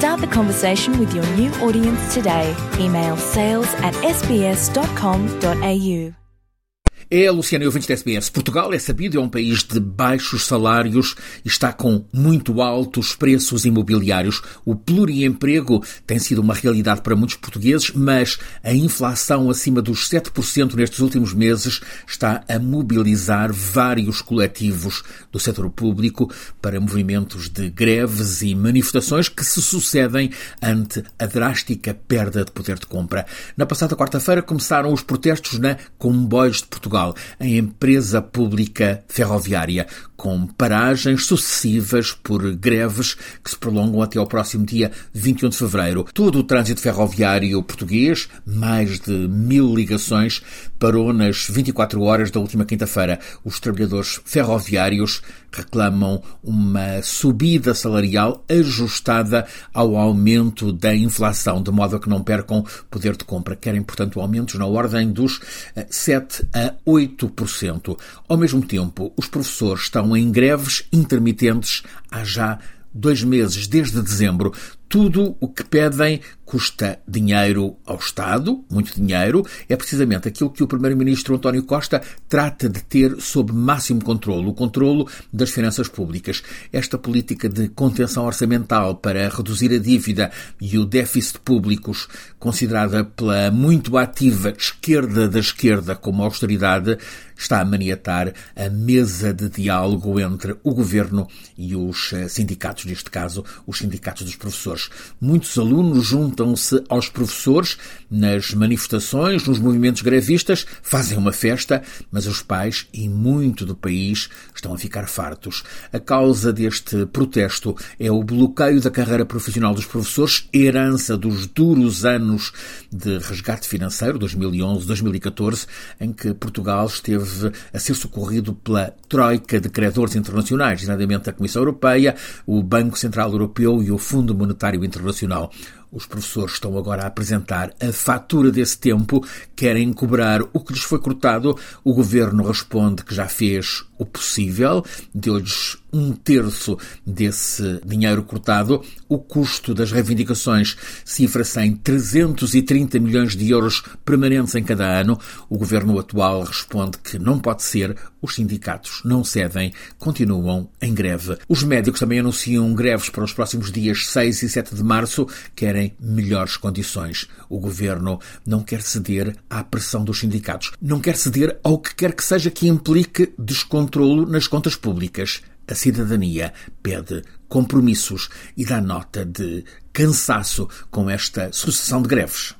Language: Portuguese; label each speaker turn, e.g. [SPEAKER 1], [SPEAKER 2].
[SPEAKER 1] Start the conversation with your new audience today. Email sales at sbs.com.au.
[SPEAKER 2] É a Luciana ouvintes da SBS. Portugal, é sabido, é um país de baixos salários e está com muito altos preços imobiliários. O pluriemprego tem sido uma realidade para muitos portugueses, mas a inflação acima dos 7% nestes últimos meses está a mobilizar vários coletivos do setor público para movimentos de greves e manifestações que se sucedem ante a drástica perda de poder de compra. Na passada quarta-feira começaram os protestos na Comboios de Portugal. Portugal, a empresa pública ferroviária, com paragens sucessivas por greves que se prolongam até ao próximo dia 21 de fevereiro. Todo o trânsito ferroviário português, mais de mil ligações, parou nas 24 horas da última quinta-feira. Os trabalhadores ferroviários reclamam uma subida salarial ajustada ao aumento da inflação, de modo a que não percam poder de compra. Querem, portanto, aumentos na ordem dos 7 a 8%. Ao mesmo tempo, os professores estão em greves intermitentes há já dois meses, desde dezembro. Tudo o que pedem custa dinheiro ao Estado, muito dinheiro, é precisamente aquilo que o Primeiro-Ministro António Costa trata de ter sob máximo controle, o controlo das finanças públicas. Esta política de contenção orçamental para reduzir a dívida e o déficit públicos, considerada pela muito ativa esquerda da esquerda como austeridade, está a maniatar a mesa de diálogo entre o governo e os sindicatos, neste caso, os sindicatos dos professores. Muitos alunos juntam juntam-se aos professores nas manifestações, nos movimentos grevistas, fazem uma festa, mas os pais e muito do país estão a ficar fartos. A causa deste protesto é o bloqueio da carreira profissional dos professores, herança dos duros anos de resgate financeiro, 2011-2014, em que Portugal esteve a ser socorrido pela troika de credores internacionais, exatamente a Comissão Europeia, o Banco Central Europeu e o Fundo Monetário Internacional. Os professores estão agora a apresentar a fatura desse tempo, querem cobrar o que lhes foi cortado. O governo responde que já fez o possível, deu-lhes um terço desse dinheiro cortado. O custo das reivindicações cifra-se em 330 milhões de euros permanentes em cada ano. O governo atual responde que não pode ser, os sindicatos não cedem, continuam em greve. Os médicos também anunciam greves para os próximos dias 6 e 7 de março, querem melhores condições. O governo não quer ceder à pressão dos sindicatos, não quer ceder ao que quer que seja que implique descontrolo nas contas públicas. A cidadania pede compromissos e dá nota de cansaço com esta sucessão de greves.